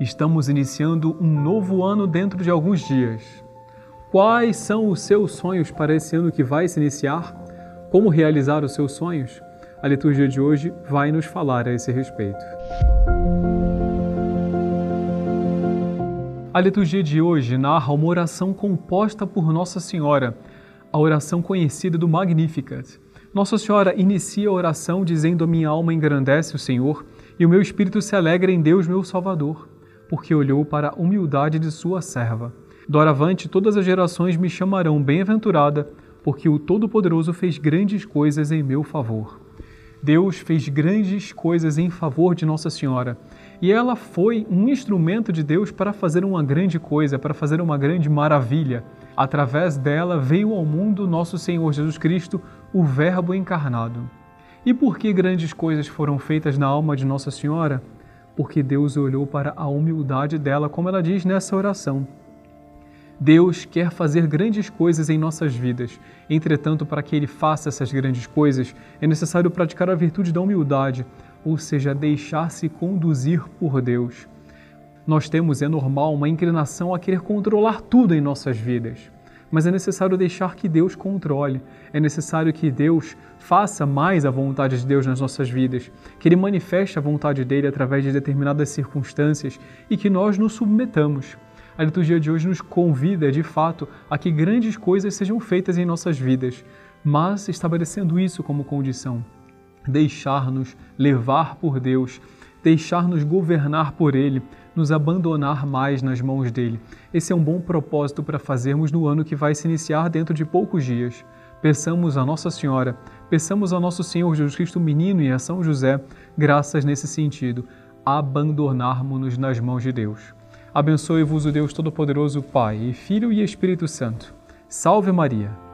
Estamos iniciando um novo ano dentro de alguns dias. Quais são os seus sonhos para esse ano que vai se iniciar? Como realizar os seus sonhos? A liturgia de hoje vai nos falar a esse respeito. A liturgia de hoje narra uma oração composta por Nossa Senhora, a oração conhecida do Magnificat. Nossa Senhora inicia a oração dizendo: Minha alma engrandece o Senhor e o meu espírito se alegra em Deus, meu Salvador porque olhou para a humildade de sua serva. Doravante todas as gerações me chamarão bem-aventurada, porque o Todo-Poderoso fez grandes coisas em meu favor. Deus fez grandes coisas em favor de Nossa Senhora, e ela foi um instrumento de Deus para fazer uma grande coisa, para fazer uma grande maravilha. Através dela veio ao mundo nosso Senhor Jesus Cristo, o Verbo encarnado. E por que grandes coisas foram feitas na alma de Nossa Senhora? Porque Deus olhou para a humildade dela, como ela diz nessa oração. Deus quer fazer grandes coisas em nossas vidas. Entretanto, para que Ele faça essas grandes coisas, é necessário praticar a virtude da humildade, ou seja, deixar-se conduzir por Deus. Nós temos, é normal, uma inclinação a querer controlar tudo em nossas vidas mas é necessário deixar que Deus controle, é necessário que Deus faça mais a vontade de Deus nas nossas vidas, que Ele manifeste a vontade dele através de determinadas circunstâncias e que nós nos submetamos. A liturgia de hoje nos convida, de fato, a que grandes coisas sejam feitas em nossas vidas, mas estabelecendo isso como condição. Deixar-nos levar por Deus, deixar-nos governar por Ele, nos abandonar mais nas mãos dele. Esse é um bom propósito para fazermos no ano que vai se iniciar dentro de poucos dias. Peçamos a Nossa Senhora, peçamos a Nosso Senhor Jesus Cristo Menino e a São José graças nesse sentido, abandonarmos-nos nas mãos de Deus. Abençoe-vos o Deus Todo-Poderoso, Pai, Filho e Espírito Santo. Salve Maria!